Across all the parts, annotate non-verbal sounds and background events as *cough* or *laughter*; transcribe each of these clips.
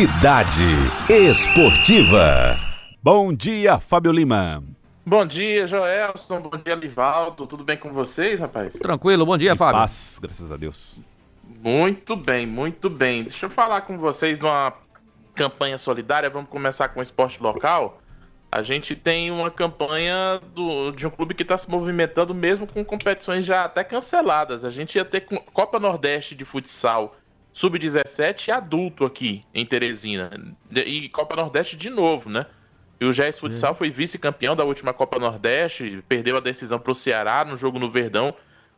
Cidade Esportiva. Bom dia, Fábio Lima. Bom dia, Joelson. Bom dia, Livaldo. Tudo bem com vocês, rapaz? Tranquilo, bom dia, Em Fábio. Paz, graças a Deus. Muito bem, muito bem. Deixa eu falar com vocês de uma campanha solidária. Vamos começar com o esporte local. A gente tem uma campanha do- de um clube que está se movimentando mesmo com competições já até canceladas. A gente ia ter co- Copa Nordeste de futsal sub-17 e adulto aqui em Teresina. E Copa Nordeste de novo, né? E o Géis Futsal foi vice-campeão da última Copa Nordeste, perdeu a decisão para o Ceará no jogo no Verdão.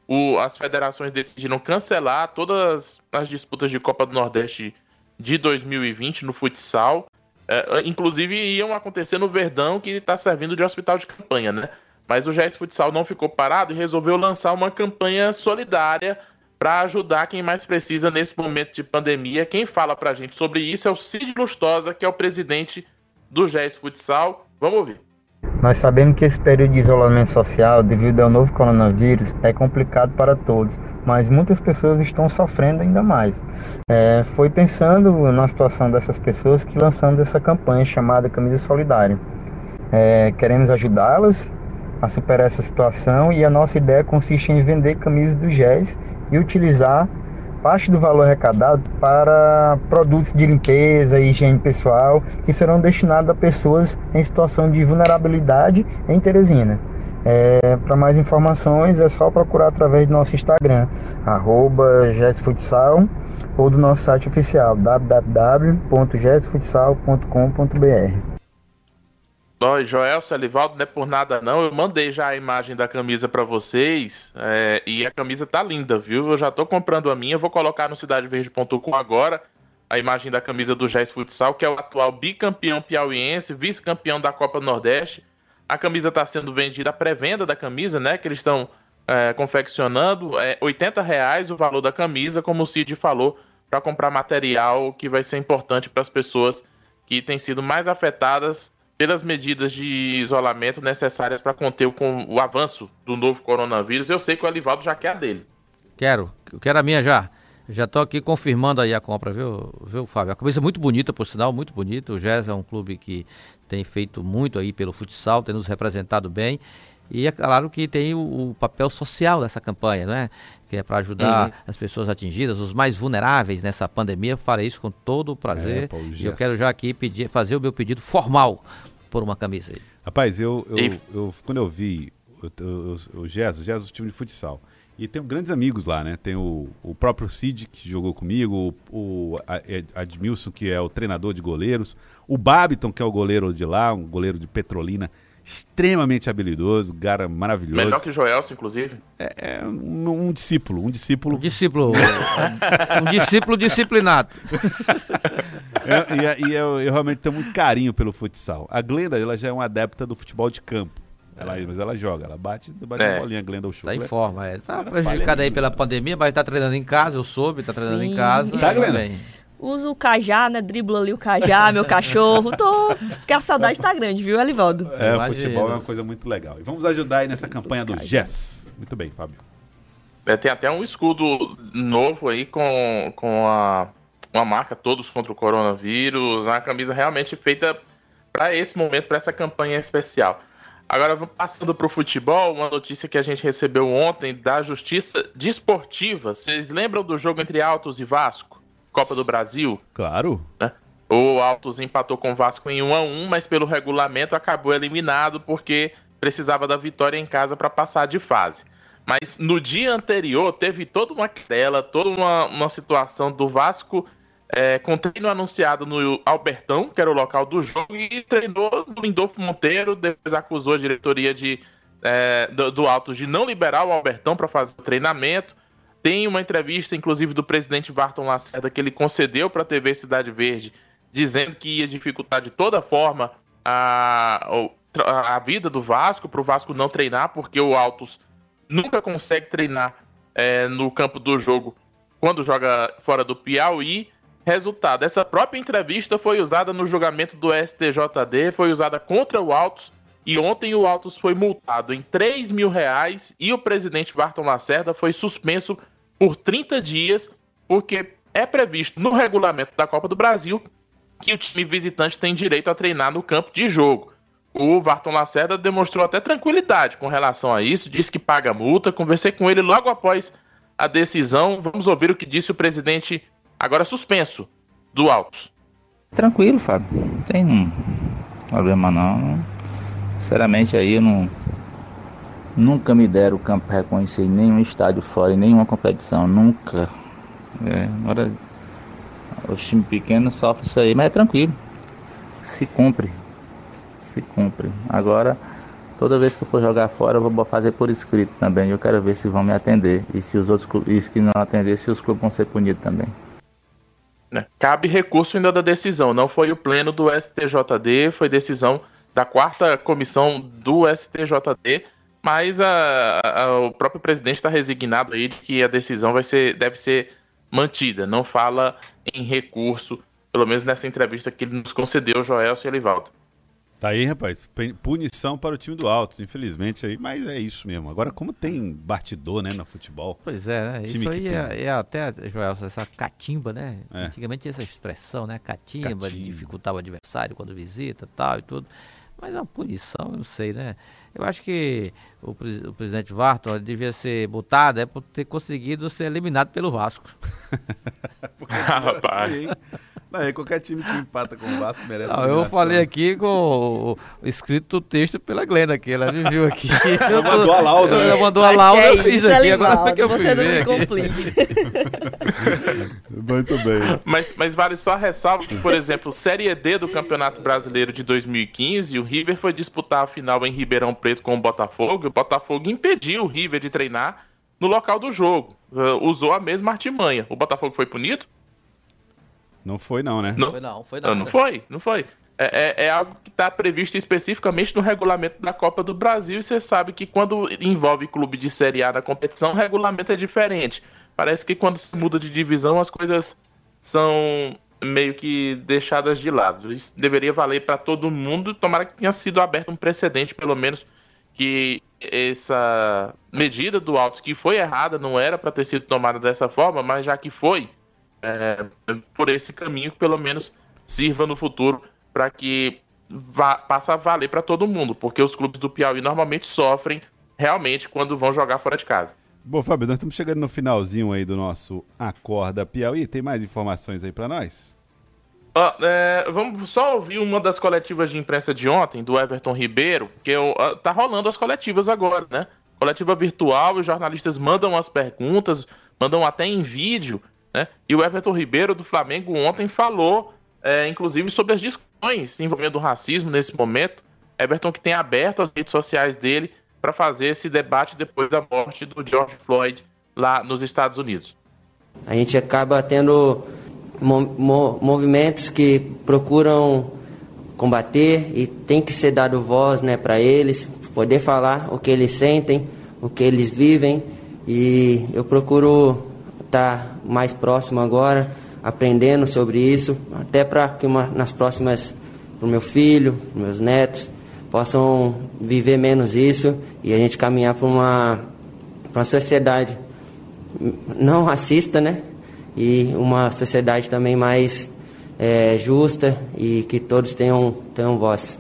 O- as federações decidiram cancelar todas as disputas de Copa do Nordeste de 2020 no futsal. É, inclusive iam acontecer no Verdão, que está servindo de hospital de campanha, né? Mas o GES Futsal não ficou parado e resolveu lançar uma campanha solidária para ajudar quem mais precisa nesse momento de pandemia. Quem fala pra gente sobre isso é o Cid Lustosa, que é o presidente do GES Futsal. Vamos ouvir. Nós sabemos que esse período de isolamento social, devido ao novo coronavírus, é complicado para todos, mas muitas pessoas estão sofrendo ainda mais. É, foi pensando na situação dessas pessoas que lançamos essa campanha chamada Camisa Solidária. É, queremos ajudá-las a superar essa situação e a nossa ideia consiste em vender camisas do GES e utilizar parte do valor arrecadado para produtos de limpeza e higiene pessoal que serão destinados a pessoas em situação de vulnerabilidade em Teresina. É, para mais informações é só procurar através do nosso Instagram, arroba ou do nosso site oficial, www.gesfutsal.com.br. Ó, Joelson, Elivaldo, não é por nada não. Eu mandei já a imagem da camisa pra vocês é, e a camisa tá linda, viu? Eu já tô comprando a minha, vou colocar no cidadeverde.com agora a imagem da camisa do Jazz Futsal, que é o atual bicampeão piauiense, vice-campeão da Copa Nordeste. A camisa tá sendo vendida, a pré-venda da camisa, né? Que eles estão é, confeccionando. É 80 reais o valor da camisa, como o Cid falou, para comprar material que vai ser importante para as pessoas que têm sido mais afetadas pelas medidas de isolamento necessárias para conter o, com- o avanço do novo coronavírus. Eu sei que o Alivaldo já quer a dele. Quero, eu quero a minha já. Já tô aqui confirmando aí a compra, viu, viu, Fábio? A camisa é muito bonita, por sinal, muito bonita. O Gés é um clube que tem feito muito aí pelo futsal, tem nos representado bem. E é claro que tem o, o papel social dessa campanha, né? Que é para ajudar Uhum. as pessoas atingidas, os mais vulneráveis nessa pandemia. Farei isso com todo o prazer. É, pô, o e eu quero já aqui pedir, fazer o meu pedido formal por uma camisa aí. Rapaz, eu, eu, E- eu- quando eu vi o, o Gés é o time de futsal. E tenho grandes amigos lá, né? Tem o, o próprio Cid, que jogou comigo, o, o Admilson, que é o treinador de goleiros, o Babiton, que é o goleiro de lá, um goleiro de Petrolina, extremamente habilidoso, cara maravilhoso. Melhor que o Joelson, inclusive. É, é um, um discípulo, um discípulo Um discípulo, um discípulo disciplinado. *laughs* É, e é- e eu, eu realmente tenho muito carinho pelo futsal. A Glenda, ela já é uma adepta do futebol de campo. Ela, Mas ela joga, ela bate, bate É. a bolinha, a Glenda o show. Tá em forma, é. Tá prejudicada aí pela pandemia, mas tá treinando em casa, eu soube, tá treinando em Sim. casa. Tá, Glenda? bem. Uso o cajá, né? Dribla ali o cajá, meu cachorro. Tô. Porque a saudade tá grande, viu, Elivaldo? É, o futebol é uma coisa muito legal. E vamos ajudar aí nessa campanha do GES. Muito bem, Fábio. É, tem até um escudo novo aí com, com a, uma marca Todos contra o Coronavírus. Uma camisa realmente feita para esse momento, para essa campanha especial. Agora, vamos passando para o futebol, uma notícia que a gente recebeu ontem da Justiça Desportiva. Vocês lembram do jogo entre Altos e Vasco? Copa do Brasil? Claro. né? O Altos empatou com o Vasco em 1 a 1 mas pelo regulamento acabou eliminado porque precisava da vitória em casa para passar de fase. Mas no dia anterior teve toda uma querela, toda uma, uma situação do Vasco é, com treino anunciado no Albertão, que era o local do jogo, e treinou no Lindolfo Monteiro, depois acusou a diretoria de, é, do, do Altos de não liberar o Albertão para fazer o treinamento. Tem uma entrevista, inclusive, do presidente Varton Lacerda, que ele concedeu para a TV Cidade Verde, dizendo que ia dificultar de toda forma a, a vida do Vasco, para o Vasco não treinar, porque o Altos nunca consegue treinar é, no campo do jogo quando joga fora do Piauí. Resultado, essa própria entrevista foi usada no julgamento do STJD, foi usada contra o Altos, e ontem o Altos foi multado em 3 mil reais e o presidente Varton Lacerda foi suspenso por 30 dias, porque é previsto no regulamento da Copa do Brasil que o time visitante tem direito a treinar no campo de jogo. O Varton Lacerda demonstrou até tranquilidade com relação a isso, disse que paga multa. Conversei com ele logo após a decisão. Vamos ouvir o que disse o presidente, agora suspenso, do Altos. Tranquilo, Fábio. Não tem problema não. Sinceramente aí eu não. Nunca me deram o campo reconhecer em nenhum estádio fora, em nenhuma competição. Nunca. É, agora os times pequenos sofrem isso aí, mas é tranquilo. Se cumpre. Se cumpre. Agora, toda vez que eu for jogar fora, eu vou fazer por escrito também. Eu quero ver se vão me atender. E se os outros clubes que não atender, se os clubes vão ser punidos também. Né? Cabe recurso ainda da decisão. Não foi o pleno do STJD, foi decisão da quarta comissão do STJD. Mas a, a, o próprio presidente está resignado aí de que a decisão vai ser, deve ser mantida. Não fala em recurso, pelo menos nessa entrevista que ele nos concedeu, Joel e Elivaldo. Tá aí, rapaz. Punição para o time do Altos, infelizmente aí, mas é isso mesmo. Agora, como tem batidor, né, no futebol. Pois é, né? Isso aí é, é, até, Joel, essa catimba, né? É. Antigamente essa expressão, né? Catimba, catimba, de dificultar o adversário quando visita tal e tudo. Mas é uma punição, eu não sei, né? Eu acho que o, o presidente Varton devia ser botado é por ter conseguido ser eliminado pelo Vasco. *laughs* Rapaz. Não, é qualquer time que empata com o Vasco merece. Não, eu falei aqui com o, o escrito texto pela Glenda aqui, ela me viu aqui. *laughs* Ela mandou a lauda. Ela né? mandou a lauda, é eu fiz aqui, agora é que eu fui ver *laughs* Muito bem. Mas, mas vale só a ressalva que, por exemplo, Série D do Campeonato Brasileiro de 2015, o River foi disputar a final em Ribeirão Preto com o Botafogo, e o Botafogo impediu o River de treinar no local do jogo. Uh, usou a mesma artimanha. O Botafogo foi punido? Não foi não, né? Não foi não, foi não. Não, foi, não foi. É, é, é algo que está previsto especificamente no regulamento da Copa do Brasil e você sabe que quando envolve clube de Série A na competição, o regulamento é diferente. Parece que quando se muda de divisão as coisas são meio que deixadas de lado. Isso deveria valer para todo mundo. Tomara que tenha sido aberto um precedente, pelo menos, que essa medida do Altos que foi errada, não era para ter sido tomada dessa forma, mas já que foi, é, por esse caminho que pelo menos sirva no futuro para que vá, passe a valer para todo mundo, porque os clubes do Piauí normalmente sofrem realmente quando vão jogar fora de casa. Bom, Fábio, nós estamos chegando no finalzinho aí do nosso Acorda Piauí. Tem mais informações aí para nós? Uh, é, vamos só ouvir uma das coletivas de imprensa de ontem, do Everton Ribeiro, que uh, tá rolando as coletivas agora, né? Coletiva virtual, os jornalistas mandam as perguntas, mandam até em vídeo, né? E o Everton Ribeiro do Flamengo ontem falou, é, inclusive, sobre as discussões envolvendo o racismo nesse momento. Everton que tem aberto as redes sociais dele para fazer esse debate depois da morte do George Floyd lá nos Estados Unidos. A gente acaba tendo movimentos que procuram combater e tem que ser dado voz né, para eles, poder falar o que eles sentem, o que eles vivem. E eu procuro estar tá mais próximo agora, aprendendo sobre isso, até para que uma, nas próximas, para o meu filho, meus netos, possam viver menos isso e a gente caminhar para uma, uma sociedade não racista, né? E uma sociedade também mais é, justa e que todos tenham, tenham voz.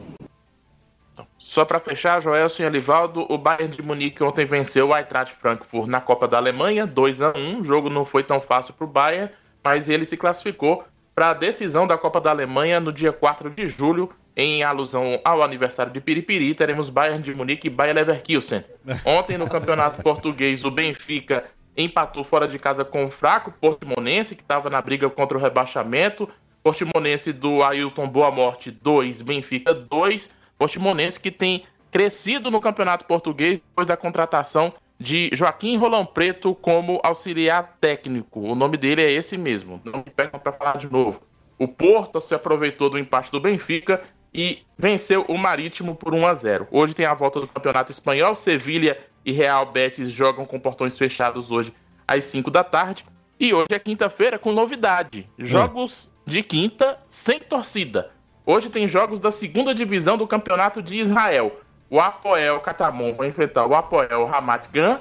Só para fechar, Joelson e Alivaldo, o Bayern de Munique ontem venceu o Eintracht Frankfurt na Copa da Alemanha, 2 a 1 O jogo não foi tão fácil para o Bayern, mas ele se classificou para a decisão da Copa da Alemanha no dia 4 de julho, em alusão ao aniversário de Piripiri, teremos Bayern de Munique e Bayer Leverkusen. *laughs* Ontem, no Campeonato Português, o Benfica empatou fora de casa com o fraco Portimonense, que estava na briga contra o rebaixamento. Portimonense do Ailton Boa Morte 2, Benfica 2. Portimonense que tem crescido no Campeonato Português depois da contratação de Joaquim Rolão Preto como auxiliar técnico. O nome dele é esse mesmo. Não me peçam para falar de novo. O Porto se aproveitou do empate do Benfica e venceu o Marítimo por 1 a 0. Hoje tem a volta do Campeonato Espanhol. Sevilha e Real Betis jogam com portões fechados hoje às 5 da tarde. E hoje é quinta-feira com novidade. Jogos hum. de quinta sem torcida. Hoje tem jogos da segunda divisão do Campeonato de Israel. O Apoel Catamon vai enfrentar o Apoel Ramat Gan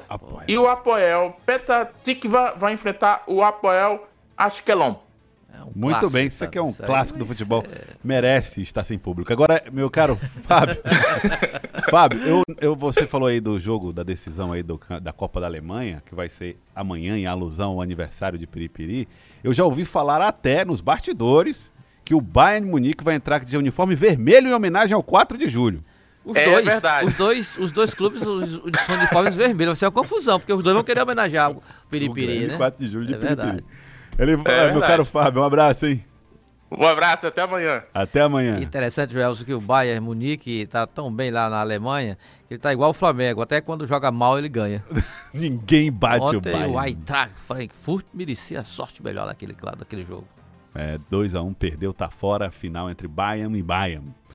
e o Apoel Petah Tikva vai enfrentar o Apoel Ashkelon. É um Muito clássico, bem, isso aqui é um clássico do futebol. ser- Merece estar sem público. Agora, meu caro *laughs* Fábio, Fábio, eu, eu- você falou aí do jogo, da decisão aí do da Copa da Alemanha, que vai ser amanhã em alusão ao aniversário de Piripiri. Eu já ouvi falar até nos bastidores que o Bayern Munique vai entrar de uniforme vermelho em homenagem ao 4 de julho. Os É dois, verdade. Os dois, os dois clubes os, os são uniformes vermelhos. Vai ser uma confusão, porque os dois vão querer homenagear o o Piripiri, grande né? 4 de julho de É Piripiri. verdade. Ele, ah, meu verdade. caro Fábio, um abraço, hein? Um abraço, até amanhã. Até amanhã. Interessante, Joelson, que o Bayern Munique tá tão bem lá na Alemanha, que ele tá igual o Flamengo. Até quando joga mal, ele ganha. *laughs* Ninguém bate o Ontem Bayern. o Eintracht Frankfurt merecia a sorte melhor daquele, daquele jogo. É, 2x1 perdeu, tá fora a final entre Bayern e Bayern.